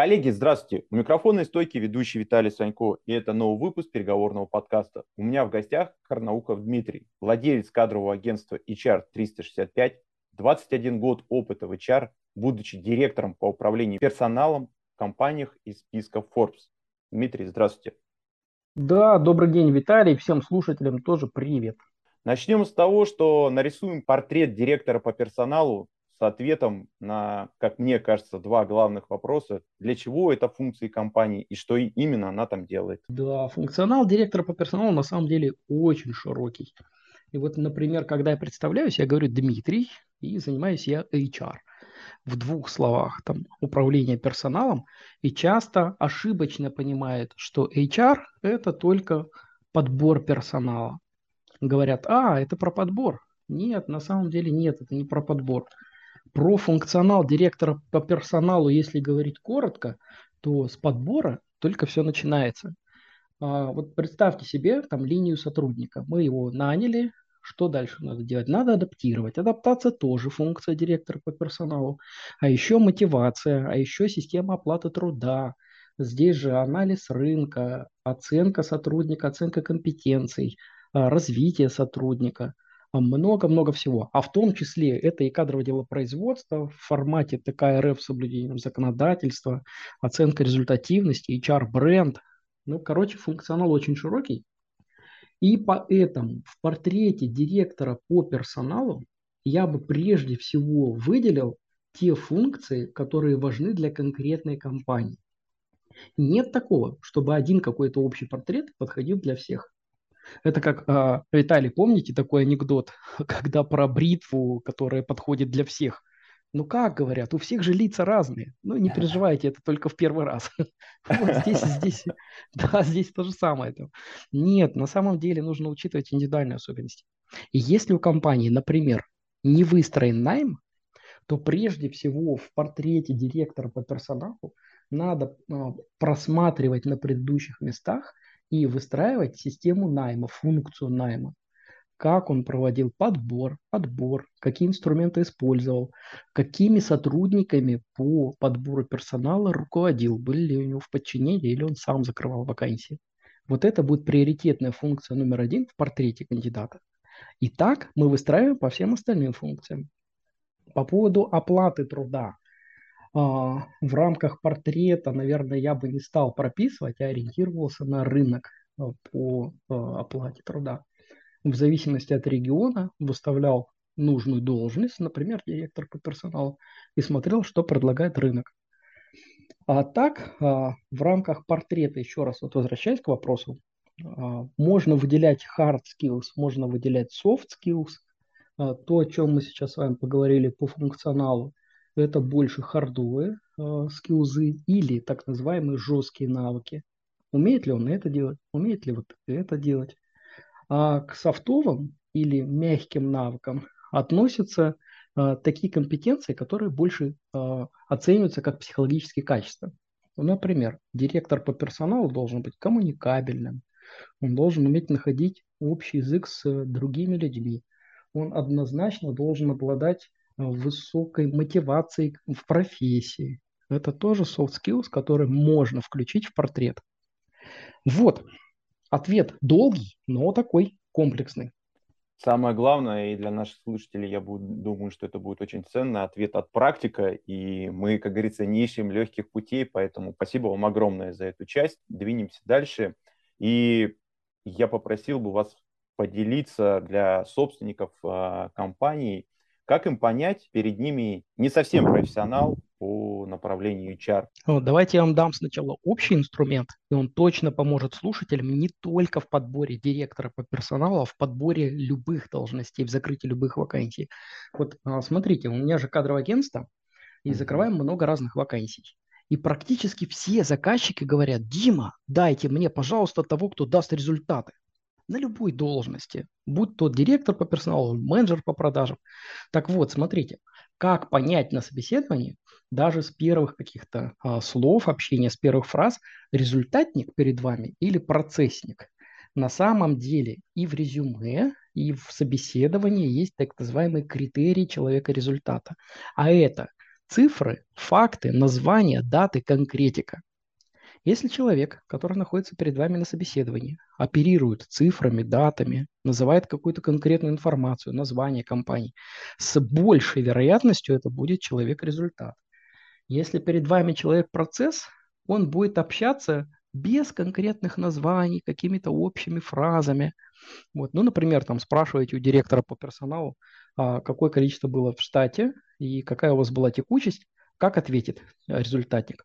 Коллеги, здравствуйте. У микрофона и стойки ведущий Виталий Санько, и это новый выпуск переговорного подкаста. У меня в гостях Карнауков Дмитрий, владелец кадрового агентства HR 365, 21 год опыта в HR, будучи директором по управлению персоналом в компаниях из списка Forbes. Дмитрий, здравствуйте. Да, добрый день, Виталий. Всем слушателям тоже привет. Начнем с того, что нарисуем портрет директора по персоналу с ответом на, как мне кажется, два главных вопроса. Для чего это функции компании и что именно она там делает? Да, функционал директора по персоналу на самом деле очень широкий. И вот, например, когда я представляюсь, я говорю Дмитрий, и занимаюсь я HR. В двух словах, там, управление персоналом, и часто ошибочно понимает, что HR – это только подбор персонала. Говорят, а, это про подбор. Нет, на самом деле нет, это не про подбор. Про функционал директора по персоналу, если говорить коротко, то с подбора только все начинается. А, вот представьте себе там линию сотрудника. Мы его наняли, что дальше надо делать? Надо адаптировать. Адаптация тоже функция директора по персоналу. А еще мотивация, а еще система оплаты труда. Здесь же анализ рынка, оценка сотрудника, оценка компетенций, а, развитие сотрудника – много-много всего. А в том числе это и кадровое дело производства в формате ТКРФ с соблюдением законодательства, оценка результативности, HR-бренд. Ну, короче, функционал очень широкий. И поэтому в портрете директора по персоналу я бы прежде всего выделил те функции, которые важны для конкретной компании. Нет такого, чтобы один какой-то общий портрет подходил для всех. Это как, э, Виталий, помните такой анекдот, когда про бритву, которая подходит для всех? Ну как говорят, у всех же лица разные. Ну не переживайте, это только в первый раз. Вот здесь, здесь, да, здесь то же самое. Нет, на самом деле нужно учитывать индивидуальные особенности. И если у компании, например, не выстроен найм, то прежде всего в портрете директора по персоналу надо а, просматривать на предыдущих местах и выстраивать систему найма, функцию найма. Как он проводил подбор, отбор, какие инструменты использовал, какими сотрудниками по подбору персонала руководил, были ли у него в подчинении или он сам закрывал вакансии. Вот это будет приоритетная функция номер один в портрете кандидата. И так мы выстраиваем по всем остальным функциям. По поводу оплаты труда. А, в рамках портрета, наверное, я бы не стал прописывать, а ориентировался на рынок а, по а, оплате труда. В зависимости от региона выставлял нужную должность, например, директор по персоналу, и смотрел, что предлагает рынок. А так, в рамках портрета, еще раз вот возвращаясь к вопросу, можно выделять hard skills, можно выделять soft skills. То, о чем мы сейчас с вами поговорили по функционалу, это больше хардовые э, скиллзы или так называемые жесткие навыки. Умеет ли он это делать? Умеет ли вот это делать? А к софтовым или мягким навыкам относятся э, такие компетенции, которые больше э, оцениваются как психологические качества. Например, директор по персоналу должен быть коммуникабельным, он должен уметь находить общий язык с другими людьми, он однозначно должен обладать высокой мотивацией в профессии. Это тоже soft skills, которые можно включить в портрет. Вот. Ответ долгий, но такой комплексный. Самое главное, и для наших слушателей, я буду, думаю, что это будет очень ценный ответ от практика, и мы, как говорится, не ищем легких путей, поэтому спасибо вам огромное за эту часть. Двинемся дальше. И я попросил бы вас поделиться для собственников э, компаний как им понять, перед ними не совсем профессионал по направлению HR? Давайте я вам дам сначала общий инструмент, и он точно поможет слушателям не только в подборе директора по персоналу, а в подборе любых должностей, в закрытии любых вакансий. Вот а, смотрите, у меня же кадровое агентство, и закрываем много разных вакансий. И практически все заказчики говорят, Дима, дайте мне, пожалуйста, того, кто даст результаты на любой должности, будь то директор по персоналу, менеджер по продажам. Так вот, смотрите, как понять на собеседовании, даже с первых каких-то а, слов общения, с первых фраз, результатник перед вами или процессник. На самом деле и в резюме, и в собеседовании есть так называемые критерии человека результата. А это Цифры, факты, названия, даты, конкретика. Если человек, который находится перед вами на собеседовании, оперирует цифрами, датами, называет какую-то конкретную информацию, название компании, с большей вероятностью это будет человек-результат. Если перед вами человек-процесс, он будет общаться без конкретных названий, какими-то общими фразами. Вот. Ну, например, там спрашиваете у директора по персоналу, а, какое количество было в штате и какая у вас была текучесть, как ответит результатник?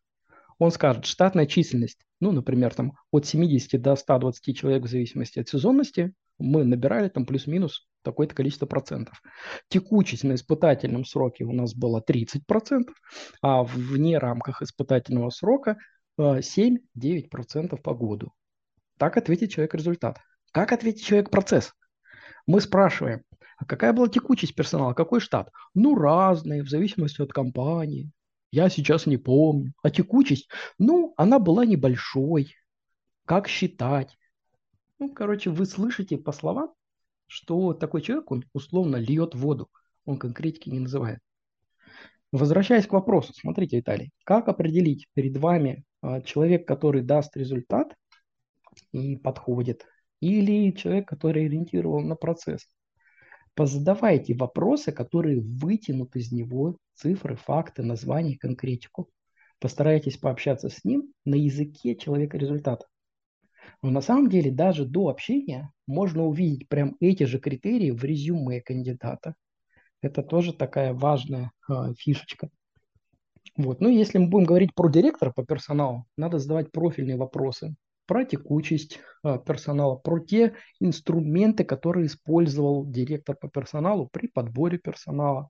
Он скажет, штатная численность, ну, например, там от 70 до 120 человек в зависимости от сезонности, мы набирали там плюс-минус такое-то количество процентов. Текучесть на испытательном сроке у нас была 30 процентов, а вне рамках испытательного срока 7-9 э, процентов по году. Так ответит человек результат. Как ответит человек процесс? Мы спрашиваем, а какая была текучесть персонала, какой штат? Ну, разные, в зависимости от компании. Я сейчас не помню. А текучесть? Ну, она была небольшой. Как считать? Ну, короче, вы слышите по словам, что такой человек, он условно льет воду. Он конкретики не называет. Возвращаясь к вопросу, смотрите, Виталий, как определить перед вами а, человек, который даст результат и подходит, или человек, который ориентирован на процесс? Позадавайте вопросы, которые вытянут из него цифры, факты, названия, конкретику. Постарайтесь пообщаться с ним на языке человека результата. Но на самом деле даже до общения можно увидеть прям эти же критерии в резюме кандидата. Это тоже такая важная э, фишечка. Вот. Ну, если мы будем говорить про директора по персоналу, надо задавать профильные вопросы про текучесть э, персонала, про те инструменты, которые использовал директор по персоналу при подборе персонала,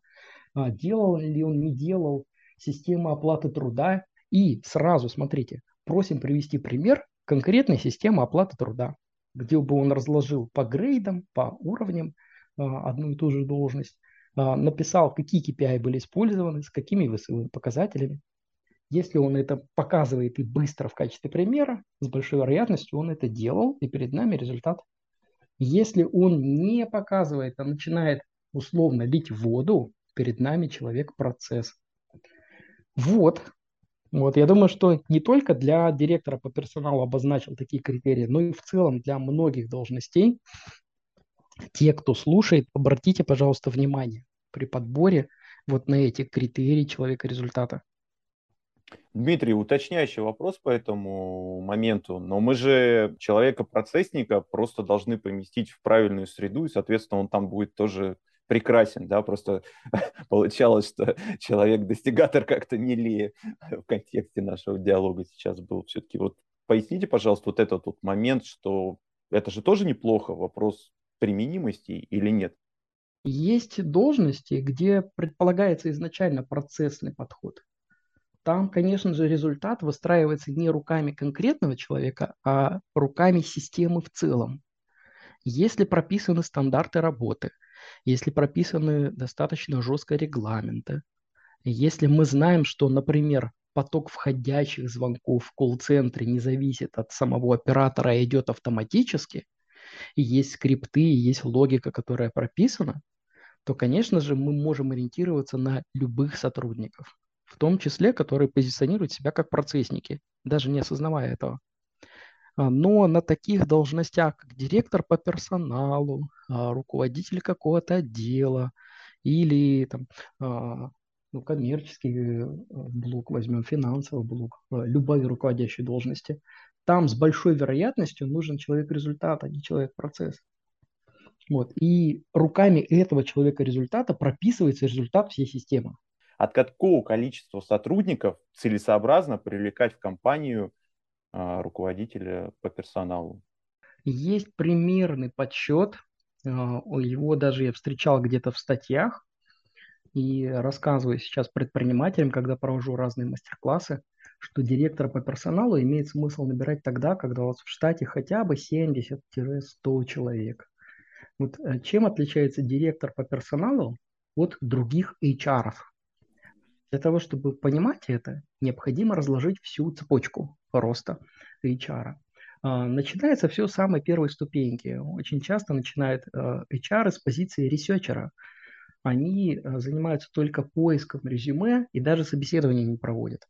делал ли он, не делал систему оплаты труда. И сразу, смотрите, просим привести пример конкретной системы оплаты труда, где бы он разложил по грейдам, по уровням э, одну и ту же должность, написал, какие KPI были использованы, с какими весовыми показателями, если он это показывает и быстро в качестве примера, с большой вероятностью он это делал, и перед нами результат. Если он не показывает, а начинает условно лить воду, перед нами человек-процесс. Вот. Вот, я думаю, что не только для директора по персоналу обозначил такие критерии, но и в целом для многих должностей. Те, кто слушает, обратите, пожалуйста, внимание при подборе вот на эти критерии человека-результата. Дмитрий, уточняющий вопрос по этому моменту, но мы же человека-процессника просто должны поместить в правильную среду, и, соответственно, он там будет тоже прекрасен, да, просто получалось, что человек-достигатор как-то ли в контексте нашего диалога сейчас был. Все-таки вот поясните, пожалуйста, вот этот вот момент, что это же тоже неплохо, вопрос применимости или нет? Есть должности, где предполагается изначально процессный подход там, конечно же, результат выстраивается не руками конкретного человека, а руками системы в целом. Если прописаны стандарты работы, если прописаны достаточно жестко регламенты, если мы знаем, что, например, поток входящих звонков в колл-центре не зависит от самого оператора, а идет автоматически, и есть скрипты, и есть логика, которая прописана, то, конечно же, мы можем ориентироваться на любых сотрудников в том числе, которые позиционируют себя как процессники, даже не осознавая этого. А, но на таких должностях, как директор по персоналу, а, руководитель какого-то отдела или там, а, ну, коммерческий э, блок, возьмем финансовый блок, любые руководящие должности, там с большой вероятностью нужен человек результата, а не человек процесс. Вот. И руками этого человека результата прописывается результат всей системы от какого количества сотрудников целесообразно привлекать в компанию руководителя по персоналу? Есть примерный подсчет, а, его даже я встречал где-то в статьях и рассказываю сейчас предпринимателям, когда провожу разные мастер-классы, что директора по персоналу имеет смысл набирать тогда, когда у вас в штате хотя бы 70-100 человек. Вот э, чем отличается директор по персоналу от других HR? -ов? Для того, чтобы понимать это, необходимо разложить всю цепочку роста HR. А, начинается все с самой первой ступеньки. Очень часто начинает HR с позиции ресерчера. они э, занимаются только поиском резюме и даже собеседование не проводят.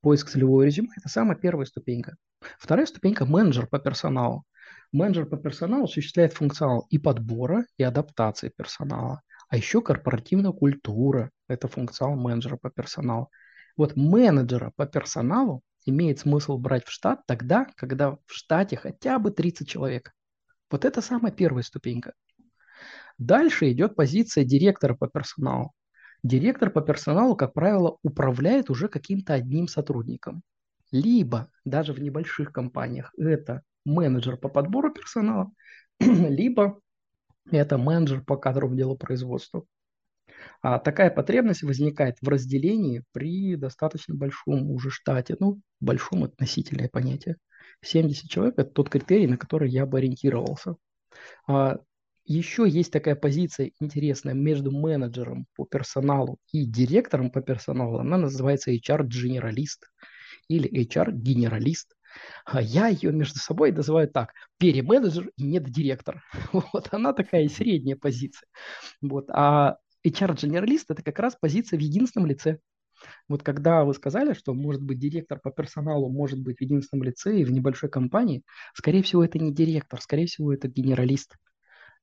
Поиск целевого резюме – это самая первая ступенька. Вторая ступенька – менеджер по персоналу. Менеджер по персоналу осуществляет функционал и подбора, и адаптации персонала. А еще корпоративная культура – это функционал менеджера по персоналу. Вот менеджера по персоналу имеет смысл брать в штат тогда, когда в штате хотя бы 30 человек. Вот это самая первая ступенька. Дальше идет позиция директора по персоналу. Директор по персоналу, как правило, управляет уже каким-то одним сотрудником. Либо даже в небольших компаниях это менеджер по подбору персонала, либо это менеджер по кадровому делопроизводству. А такая потребность возникает в разделении при достаточно большом уже штате, ну, большом относительное понятие. 70 человек – это тот критерий, на который я бы ориентировался. А еще есть такая позиция интересная между менеджером по персоналу и директором по персоналу. Она называется HR-генералист или HR-генералист. А я ее между собой называю так, переменеджер и нет директор. Вот она такая средняя позиция. Вот. А HR-генералист – это как раз позиция в единственном лице. Вот когда вы сказали, что может быть директор по персоналу может быть в единственном лице и в небольшой компании, скорее всего, это не директор, скорее всего, это генералист.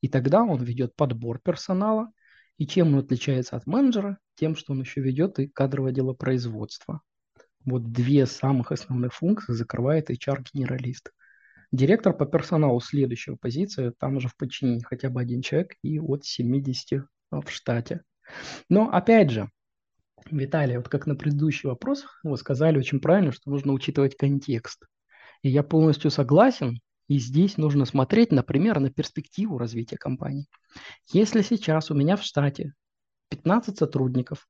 И тогда он ведет подбор персонала. И чем он отличается от менеджера? Тем, что он еще ведет и кадровое дело производства. Вот две самых основных функции закрывает HR-генералист. Директор по персоналу следующая позиция, там уже в подчинении хотя бы один человек и от 70 в штате. Но опять же, Виталий, вот как на предыдущий вопрос вы сказали очень правильно, что нужно учитывать контекст. И я полностью согласен, и здесь нужно смотреть, например, на перспективу развития компании. Если сейчас у меня в штате 15 сотрудников,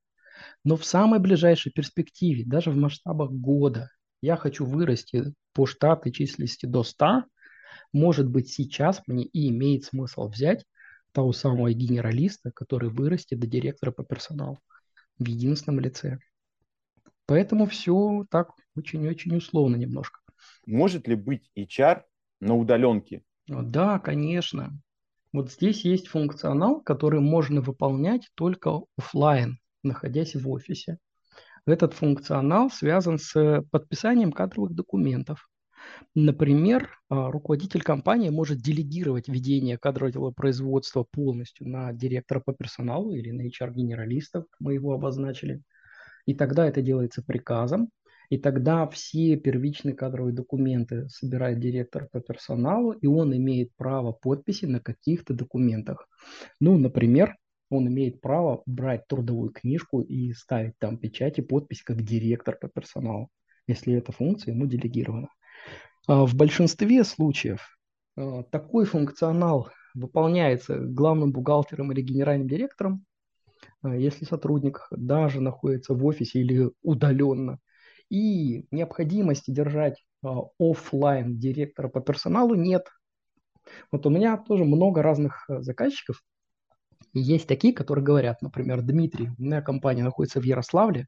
но в самой ближайшей перспективе, даже в масштабах года, я хочу вырасти по штатной численности до 100, может быть, сейчас мне и имеет смысл взять того самого генералиста, который вырастет до директора по персоналу в единственном лице. Поэтому все так очень-очень условно немножко. Может ли быть HR на удаленке? Да, конечно. Вот здесь есть функционал, который можно выполнять только офлайн, находясь в офисе. Этот функционал связан с подписанием кадровых документов. Например, а, руководитель компании может делегировать ведение кадрового производства полностью на директора по персоналу или на HR-генералистов, мы его обозначили. И тогда это делается приказом, и тогда все первичные кадровые документы собирает директор по персоналу, и он имеет право подписи на каких-то документах. Ну, например, он имеет право брать трудовую книжку и ставить там печать и подпись как директор по персоналу, если эта функция ему делегирована. А, в большинстве случаев а, такой функционал выполняется главным бухгалтером или генеральным директором, а, если сотрудник даже находится в офисе или удаленно. И необходимости держать офлайн директора по персоналу нет. Вот у меня тоже много разных заказчиков. есть такие, которые говорят, например, Дмитрий, у меня компания находится в Ярославле,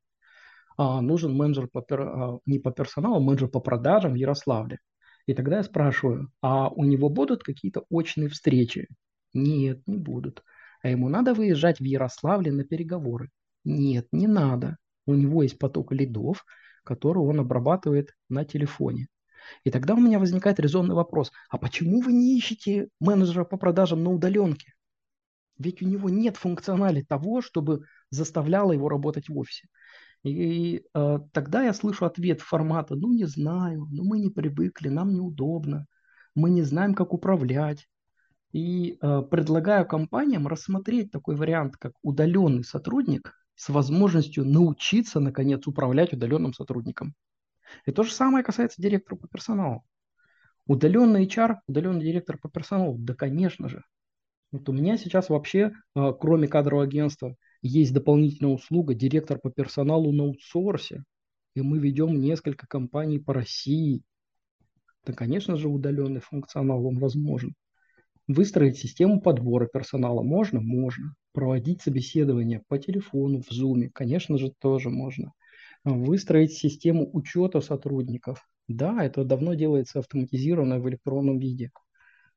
нужен менеджер по, а, не по персоналу, а менеджер по продажам в Ярославле. И тогда я спрашиваю, а у него будут какие-то очные встречи? Нет, не будут. А ему надо выезжать в Ярославле на переговоры? Нет, не надо. У него есть поток лидов, который он обрабатывает на телефоне. И тогда у меня возникает резонный вопрос, а почему вы не ищете менеджера по продажам на удаленке? Ведь у него нет функционали того, чтобы заставляло его работать в офисе. И э, тогда я слышу ответ формата, ну не знаю, ну мы не привыкли, нам неудобно, мы не знаем, как управлять. И э, предлагаю компаниям рассмотреть такой вариант, как удаленный сотрудник с возможностью научиться, наконец, управлять удаленным сотрудником. И то же самое касается директора по персоналу. Удаленный HR, удаленный директор по персоналу, да, конечно же. Вот у меня сейчас вообще, э, кроме кадрового агентства, есть дополнительная услуга директор по персоналу на аутсорсе, и мы ведем несколько компаний по России. Да, конечно же, удаленный функционал, он возможен. Выстроить систему подбора персонала можно? Можно. Проводить собеседование по телефону, в Zoom, конечно же, тоже можно. Выстроить систему учета сотрудников. Да, это давно делается автоматизированно в электронном виде.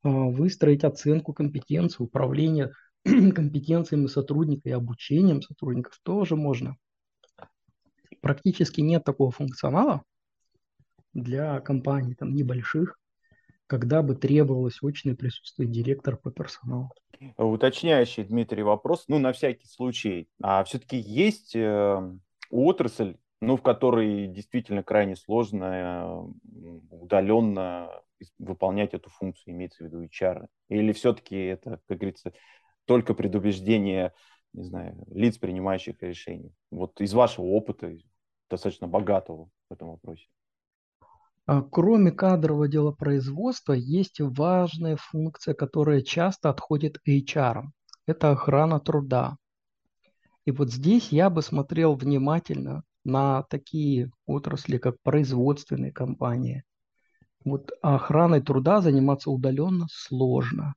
Выстроить оценку компетенции, управление компетенциями сотрудника и обучением сотрудников тоже можно. Практически нет такого функционала для компаний там, небольших, когда бы требовалось очное присутствие директора по персоналу. Уточняющий, Дмитрий, вопрос, ну, на всякий случай. А все-таки есть э, отрасль, ну, в которой действительно крайне сложно удаленно выполнять эту функцию, имеется в виду HR? Или все-таки это, как говорится, только предубеждение, не знаю, лиц, принимающих решения? Вот из вашего опыта, достаточно богатого в этом вопросе. А, кроме кадрового дела производства, есть важная функция, которая часто отходит HR. Это охрана труда. И вот здесь я бы смотрел внимательно на такие отрасли, как производственные компании. Вот охраной труда заниматься удаленно сложно,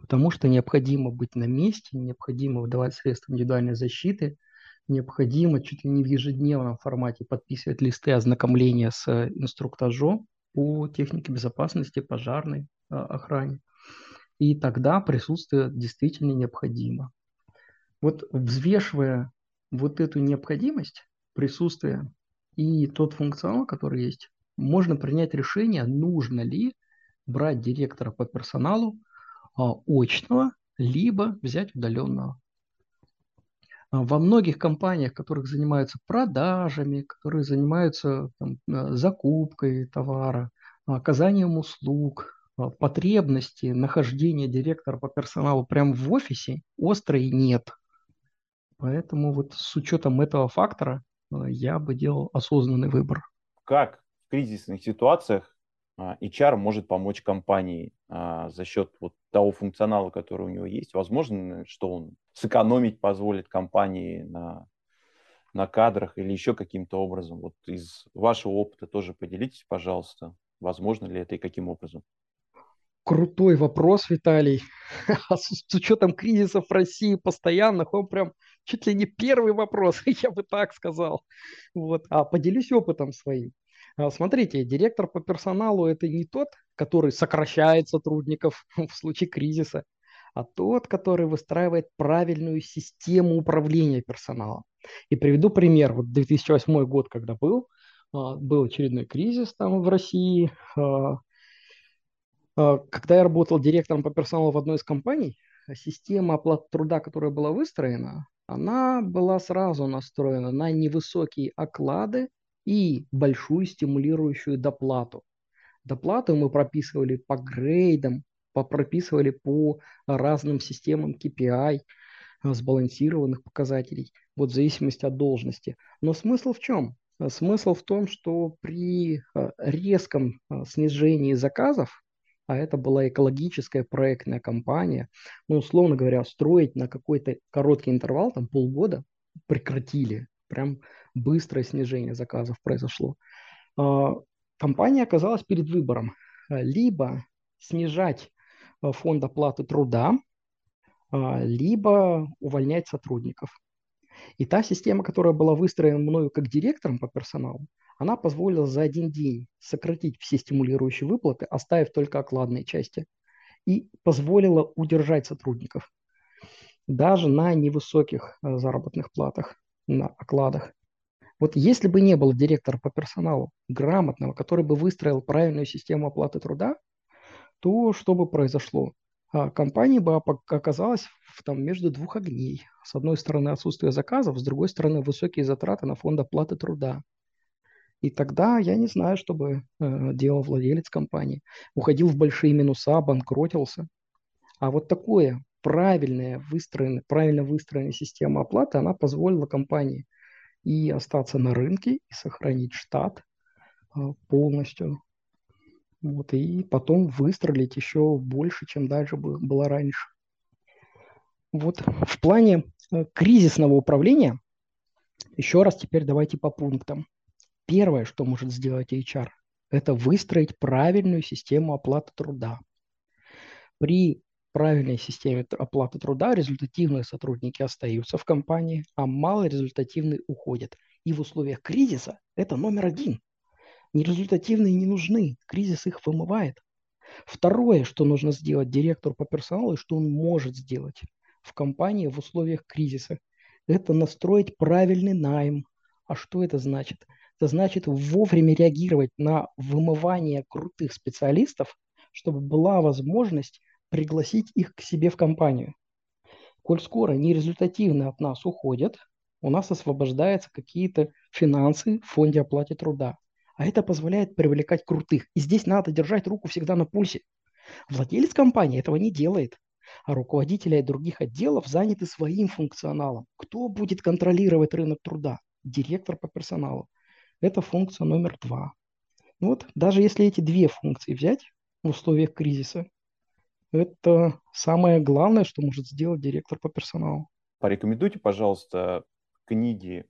потому что необходимо быть на месте, необходимо выдавать средства индивидуальной защиты – необходимо чуть ли не в ежедневном формате подписывать листы ознакомления с инструктажом по технике безопасности, пожарной а, охране. И тогда присутствие действительно необходимо. Вот взвешивая вот эту необходимость присутствия и тот функционал, который есть, можно принять решение, нужно ли брать директора по персоналу очного, либо взять удаленного. А, во многих компаниях, которых занимаются продажами, которые занимаются там, э, закупкой товара, оказанием услуг, а, потребности нахождения директора по персоналу прямо в офисе острой нет. Поэтому вот с учетом этого фактора я бы делал осознанный выбор. Как в кризисных ситуациях а, HR может помочь компании а, за счет вот того функционала, который у него есть. Возможно, что он сэкономить позволит компании на, на кадрах или еще каким-то образом. Вот из вашего опыта тоже поделитесь, пожалуйста. Возможно ли это и каким образом? Крутой вопрос, Виталий. А с учетом кризисов в России постоянных, он прям чуть ли не первый вопрос, я бы так сказал. Вот. А поделюсь опытом своим. А, смотрите, директор по персоналу – это не тот, который сокращает сотрудников в случае кризиса, а тот, который выстраивает правильную систему управления персоналом. И приведу пример. Вот 2008 год, когда был, а, был очередной кризис там в России. А, когда я работал директором по персоналу в одной из компаний, система оплаты труда, которая была выстроена, она была сразу настроена на невысокие оклады и большую стимулирующую доплату. Доплату мы прописывали по грейдам, прописывали по разным системам KPI, э, сбалансированных показателей, вот в зависимости от должности. Но смысл в чем? Смысл в том, что при э, резком э, снижении заказов, а это была экологическая проектная компания, ну, условно говоря, строить на какой-то короткий интервал, там полгода, прекратили. Прям быстрое снижение заказов произошло. А, компания оказалась перед выбором. Либо снижать а, фонд оплаты труда, а, либо увольнять сотрудников. И та система, которая была выстроена мною как директором по персоналу, она позволила за один день сократить все стимулирующие выплаты, оставив только окладные части, и позволила удержать сотрудников даже на невысоких заработных платах, на окладах. Вот если бы не было директора по персоналу грамотного, который бы выстроил правильную систему оплаты труда, то что бы произошло? А компания бы оказалась там, между двух огней. С одной стороны отсутствие заказов, с другой стороны высокие затраты на фонд оплаты труда. И тогда я не знаю, что бы э, делал владелец компании. Уходил в большие минуса, банкротился. А вот такое правильная выстроенная, правильно выстроенная система оплаты, она позволила компании – и остаться на рынке и сохранить штат а, полностью. Вот, и потом выстрелить еще больше, чем дальше было раньше. Вот в плане э, кризисного управления, еще раз теперь давайте по пунктам. Первое, что может сделать HR, это выстроить правильную систему оплаты труда. При правильной системе оплаты труда результативные сотрудники остаются в компании, а малорезультативные уходят. И в условиях кризиса это номер один. Нерезультативные не нужны, кризис их вымывает. Второе, что нужно сделать директору по персоналу, и что он может сделать, в компании в условиях кризиса. Это настроить правильный найм. А что это значит? Это значит вовремя реагировать на вымывание крутых специалистов, чтобы была возможность пригласить их к себе в компанию. Коль скоро они результативно от нас уходят, у нас освобождаются какие-то финансы в фонде оплаты труда. А это позволяет привлекать крутых. И здесь надо держать руку всегда на пульсе. Владелец компании этого не делает, а руководители других отделов заняты своим функционалом. Кто будет контролировать рынок труда? Директор по персоналу. Это функция номер два. Вот даже если эти две функции взять в условиях кризиса, это самое главное, что может сделать директор по персоналу. Порекомендуйте, пожалуйста, книги,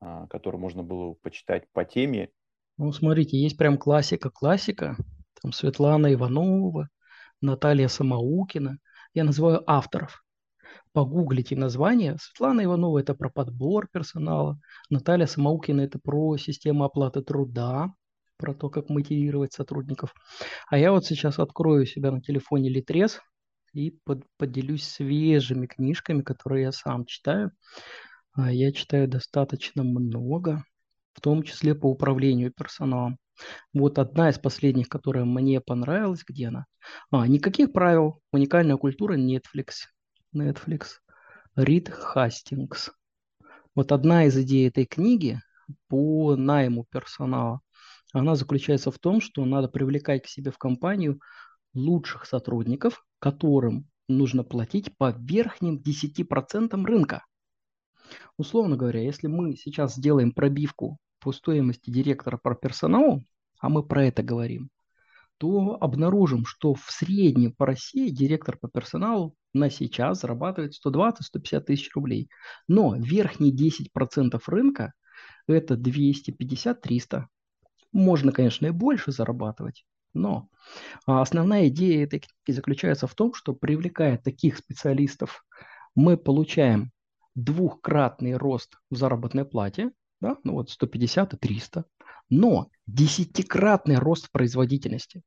а, которые можно было почитать по теме. Ну, смотрите, есть прям классика-классика. Там Светлана Иванова, Наталья Самоукина. Я называю авторов. Погуглите название. Светлана Иванова – это про подбор персонала. Наталья Самоукина – это про систему оплаты труда про то, как мотивировать сотрудников. А я вот сейчас открою себя на телефоне Литрес и под, поделюсь свежими книжками, которые я сам читаю. А я читаю достаточно много, в том числе по управлению персоналом. Вот одна из последних, которая мне понравилась, где она? А, никаких правил, уникальная культура Netflix. Netflix. Рид Хастингс. Вот одна из идей этой книги по найму персонала она заключается в том, что надо привлекать к себе в компанию лучших сотрудников, которым нужно платить по верхним 10% рынка. Условно говоря, если мы сейчас сделаем пробивку по стоимости директора по персоналу, а мы про это говорим, то обнаружим, что в среднем по России директор по персоналу на сейчас зарабатывает 120-150 тысяч рублей. Но верхние 10% рынка – это 250-300. Можно, конечно, и больше зарабатывать, но а, основная идея этой книги заключается в том, что привлекая таких специалистов, мы получаем двухкратный рост в заработной плате, да, ну вот 150 и 300, но десятикратный рост в производительности.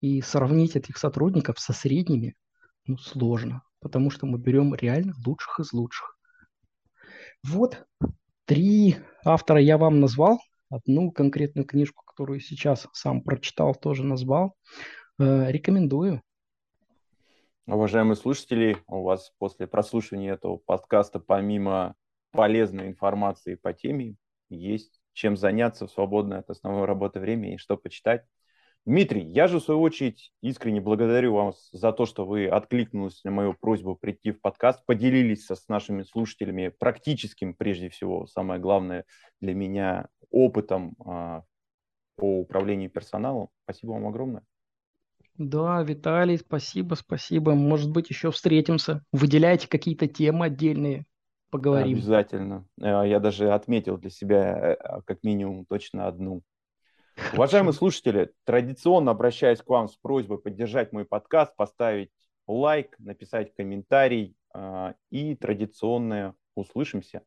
И сравнить этих сотрудников со средними ну, сложно, потому что мы берем реально лучших из лучших. Вот три автора я вам назвал, одну конкретную книжку, которую сейчас сам прочитал, тоже назвал. Э, рекомендую. Уважаемые слушатели, у вас после прослушивания этого подкаста, помимо полезной информации по теме, есть чем заняться в свободное от основной работы время и что почитать. Дмитрий, я же в свою очередь искренне благодарю вас за то, что вы откликнулись на мою просьбу прийти в подкаст, поделились с нашими слушателями практическим, прежде всего, самое главное для меня, опытом а, по управлению персоналом. Спасибо вам огромное. Да, Виталий, спасибо, спасибо. Может быть, еще встретимся. Выделяйте какие-то темы отдельные, поговорим. Обязательно. Э, я даже отметил для себя э, как минимум точно одну. Уважаемые слушатели, традиционно обращаюсь к вам с просьбой поддержать мой подкаст, поставить лайк, написать комментарий а, и традиционно услышимся.